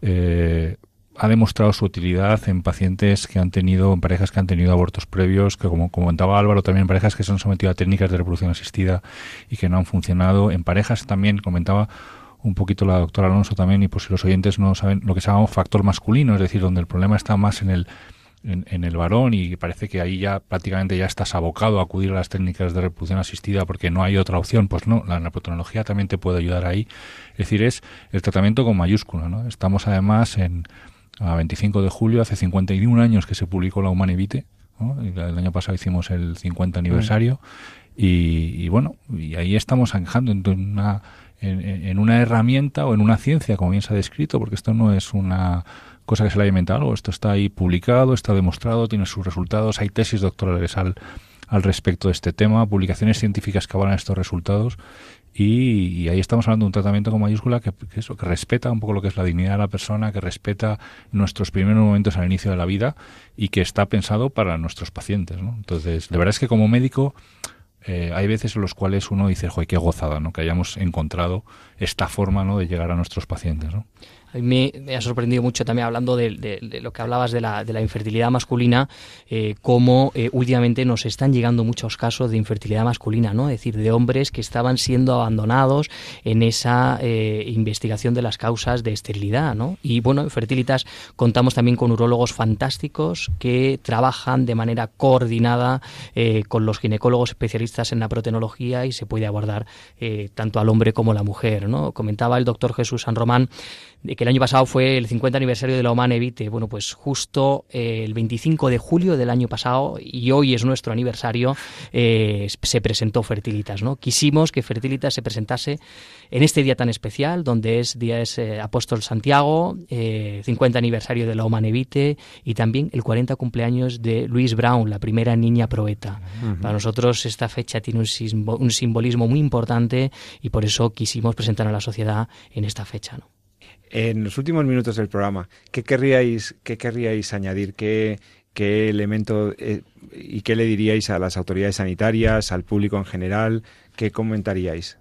Eh, ha demostrado su utilidad en pacientes que han tenido, en parejas que han tenido abortos previos, que como comentaba Álvaro, también en parejas que se han sometido a técnicas de reproducción asistida y que no han funcionado, en parejas también comentaba un poquito la doctora Alonso también, y por si los oyentes no saben, lo que se llama factor masculino, es decir, donde el problema está más en el, en, el varón y parece que ahí ya prácticamente ya estás abocado a acudir a las técnicas de reproducción asistida porque no hay otra opción, pues no, la naprotecnología también te puede ayudar ahí. Es decir, es el tratamiento con mayúscula, ¿no? Estamos además en, a 25 de julio, hace 51 años que se publicó la Humanevite, el año pasado hicimos el 50 aniversario, y, bueno, y ahí estamos ancejando en una, en, una herramienta o en una ciencia, como bien se ha descrito, porque esto no es una cosa que se le haya inventado, esto está ahí publicado, está demostrado, tiene sus resultados, hay tesis doctorales al, al respecto de este tema, publicaciones científicas que avalan estos resultados y, ahí estamos hablando de un tratamiento con mayúscula que, eso, que respeta un poco lo que es la dignidad de la persona, que respeta nuestros primeros momentos al inicio de la vida y que está pensado para nuestros pacientes. ¿no? Entonces, de verdad es que como médico eh, hay veces en los cuales uno dice, joder, qué gozada, ¿no? Que hayamos encontrado esta forma, ¿no? De llegar a nuestros pacientes, ¿no? Mí me, ha sorprendido mucho también hablando de, lo que hablabas de la, de la infertilidad masculina, eh, cómo eh, últimamente nos están llegando muchos casos de infertilidad masculina, ¿no? Es decir, de hombres que estaban siendo abandonados en esa eh, investigación de las causas de esterilidad, ¿no? Y bueno, en Fertilitas contamos también con urólogos fantásticos que trabajan de manera coordinada con los ginecólogos especialistas en la protenología y se puede abordar tanto al hombre como a la mujer, ¿no? Comentaba el doctor Jesús San Román que el año pasado fue el 50 aniversario de la Oman Evite. Bueno, pues justo eh, el 25 de julio del año pasado, y hoy es nuestro aniversario, eh, se presentó Fertilitas. ¿no? Quisimos que Fertilitas se presentase en este día tan especial, donde es Día es eh, Apóstol Santiago, 50 aniversario de la Oman Evite y también el 40 cumpleaños de Louise Brown, la primera niña proeta. Para nosotros esta fecha tiene un, un simbolismo muy importante y por eso quisimos presentar a la sociedad en esta fecha. ¿no? En los últimos minutos del programa, ¿qué querríais, qué querríais añadir? ¿Qué, qué elemento eh, y qué le diríais a las autoridades sanitarias, al público en general? ¿Qué comentaríais?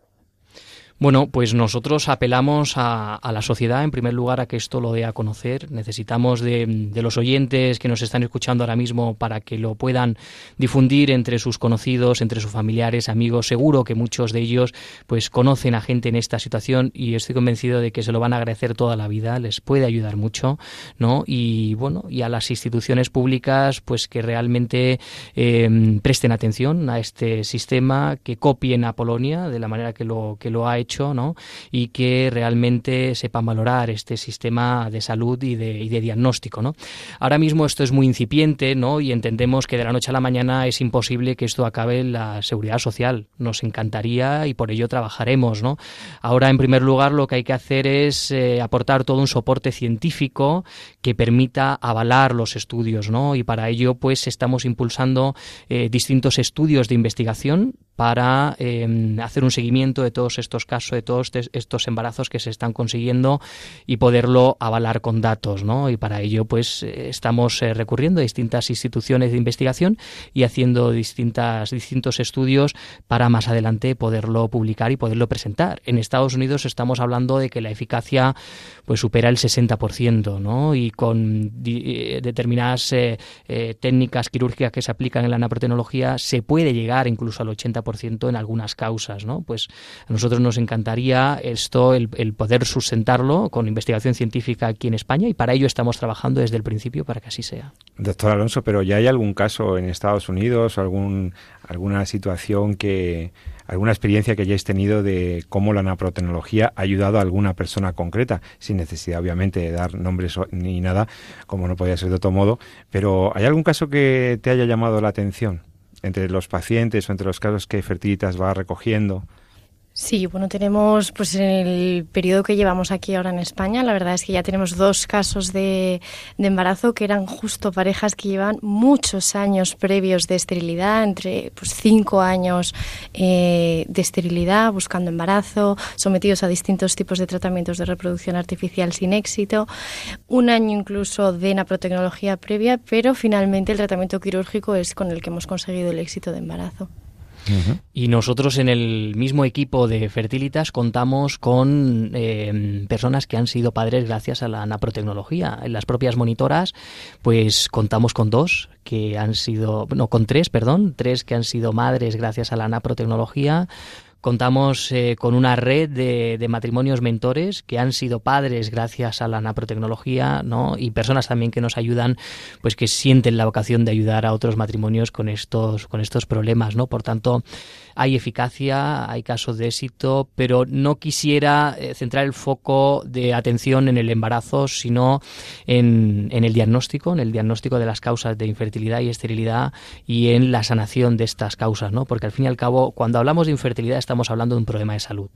Bueno, pues nosotros apelamos a, la sociedad, en primer lugar, a que esto lo dé a conocer. Necesitamos de, los oyentes que nos están escuchando ahora mismo para que lo puedan difundir entre sus conocidos, entre sus familiares, amigos. Seguro que muchos de ellos pues conocen a gente en esta situación y estoy convencido de que se lo van a agradecer toda la vida. Les puede ayudar mucho, ¿no? Y bueno, y a las instituciones públicas, pues que realmente em, presten atención a este sistema, que copien a Polonia de la manera que lo que lo ha hecho y que realmente sepan valorar este sistema de salud y de, diagnóstico. ¿no? Ahora mismo esto es muy incipiente y entendemos que de la noche a la mañana es imposible que esto acabe en la seguridad social. Nos encantaría y por ello trabajaremos. Ahora, en primer lugar, lo que hay que hacer es eh, aportar todo un soporte científico que permita avalar los estudios. ¿no? Y para ello, pues estamos impulsando eh, distintos estudios de investigación para em, hacer un seguimiento de todos estos casos, de todos estos embarazos que se están consiguiendo y poderlo avalar con datos, ¿no? Y para ello, pues, eh, estamos eh, recurriendo a distintas instituciones de investigación y haciendo distintas, distintos estudios para más adelante poderlo publicar y poderlo presentar. En Estados Unidos estamos hablando de que la eficacia, pues, supera el 60%, ¿no? Y con eh, determinadas técnicas quirúrgicas que se aplican en la naprotenología se puede llegar incluso al 80% en algunas causas, ¿no? Pues a nosotros nos encantaría esto, el, poder sustentarlo con investigación científica aquí en España y para ello estamos trabajando desde el principio para que así sea. Doctor Alonso, pero ¿ya hay algún caso en Estados Unidos o algún, alguna situación que alguna experiencia que hayáis tenido de cómo la naprotecnología ha ayudado a alguna persona concreta, sin necesidad obviamente de dar nombres ni nada, como no podía ser de otro modo, pero ¿hay algún caso que te haya llamado la atención? entre los pacientes o entre los casos que Fertilitas va recogiendo? Sí, bueno, tenemos, pues en el periodo que llevamos aquí ahora en España, la verdad es que ya tenemos dos casos de, embarazo que eran justo parejas que llevan muchos años previos de esterilidad, entre pues cinco años eh, de esterilidad, buscando embarazo, sometidos a distintos tipos de tratamientos de reproducción artificial sin éxito, un año incluso de naprotecnología previa, pero finalmente el tratamiento quirúrgico es con el que hemos conseguido el éxito de embarazo. Y nosotros en el mismo equipo de Fertilitas contamos con eh, personas que han sido padres gracias a la naprotecnología. En las propias monitoras, pues contamos con dos que han sido, no, con tres, perdón, tres que han sido madres gracias a la naprotecnología Contamos eh, con una red de, matrimonios mentores que han sido padres gracias a la naprotecnología, ¿no? Y personas también que nos ayudan, pues que sienten la vocación de ayudar a otros matrimonios con estos, con estos problemas, ¿no? Por tanto, hay eficacia, hay casos de éxito, pero no quisiera eh, centrar el foco de atención en el embarazo, sino en, en, el diagnóstico, en el diagnóstico de las causas de infertilidad y esterilidad y en la sanación de estas causas, ¿no? Porque al fin y al cabo, cuando hablamos de infertilidad estamos hablando de un problema de salud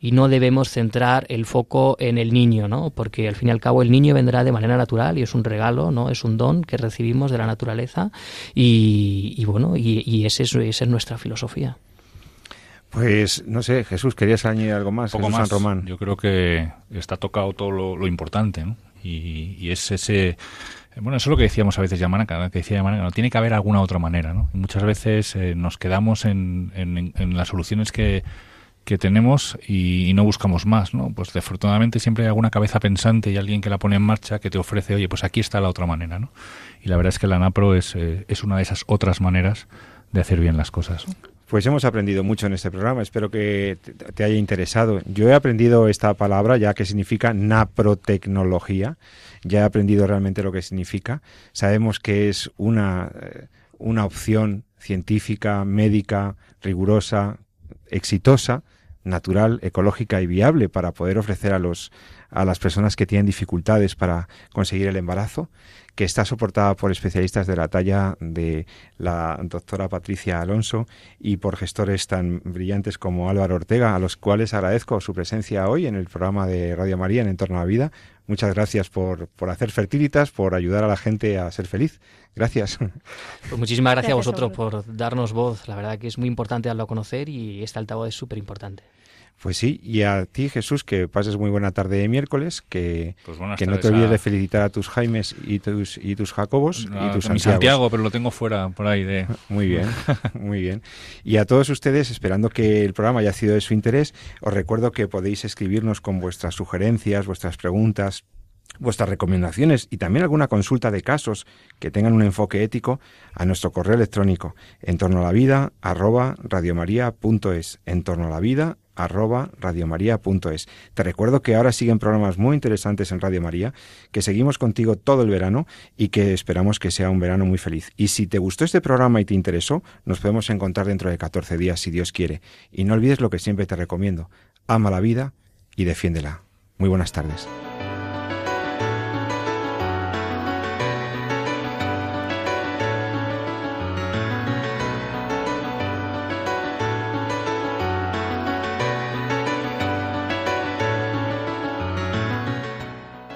y no debemos centrar el foco en el niño, ¿no? Porque al fin y al cabo el niño vendrá de manera natural y es un regalo, ¿no? Es un don que recibimos de la naturaleza y, bueno, y, y esa es nuestra filosofía. Pues no sé, Jesús, ¿querías añadir algo más? Poco más. Román. Yo creo que está tocado todo lo, importante, ¿no? Y, es ese... Bueno, eso es lo que decíamos a veces Yamanaka, que decía Yamanaka, no tiene que haber alguna otra manera, ¿no? Y muchas veces eh, nos quedamos en, en, las soluciones que, que tenemos y, no buscamos más, ¿no? Pues afortunadamente siempre hay alguna cabeza pensante y alguien que la pone en marcha que te ofrece, oye, pues aquí está la otra manera, ¿no? Y la verdad es que la NAPRO es, eh, es una de esas otras maneras de hacer bien las cosas. Pues hemos aprendido mucho en este programa, espero que te haya interesado. Yo he aprendido esta palabra ya que significa naprotecnología, ya he aprendido realmente lo que significa. Sabemos que es una, eh, una opción científica, médica, rigurosa, exitosa, natural, ecológica y viable para poder ofrecer a los a las personas que tienen dificultades para conseguir el embarazo que está soportada por especialistas de la talla de la doctora Patricia Alonso y por gestores tan brillantes como Álvaro Ortega, a los cuales agradezco su presencia hoy en el programa de Radio María en Entorno a la Vida. Muchas gracias por, por hacer fertilitas, por ayudar a la gente a ser feliz. Gracias. Pues [laughs] muchísimas gracias, a vosotros por darnos voz. La verdad que es muy importante darlo a conocer y este altavoz es súper importante. Pues sí, y a ti Jesús, que pases muy buena tarde de miércoles, que, pues que no te olvides de felicitar a tus Jaimes y tus, y tus Jacobos y tus Santiago. pero lo tengo fuera por ahí de... [laughs] Muy bien, [laughs] muy bien. Y a todos ustedes, esperando que el programa haya sido de su interés, os recuerdo que podéis escribirnos con vuestras sugerencias, vuestras preguntas, vuestras recomendaciones y también alguna consulta de casos que tengan un enfoque ético a nuestro correo electrónico en torno a la vida arroba radiomaria.es en torno a la vida radiomaria.es. Te recuerdo que ahora siguen programas muy interesantes en Radio María, que seguimos contigo todo el verano y que esperamos que sea un verano muy feliz. Y si te gustó este programa y te interesó, nos podemos encontrar dentro de 14 días si Dios quiere. Y no olvides lo que siempre te recomiendo, ama la vida y defiéndela. Muy buenas tardes.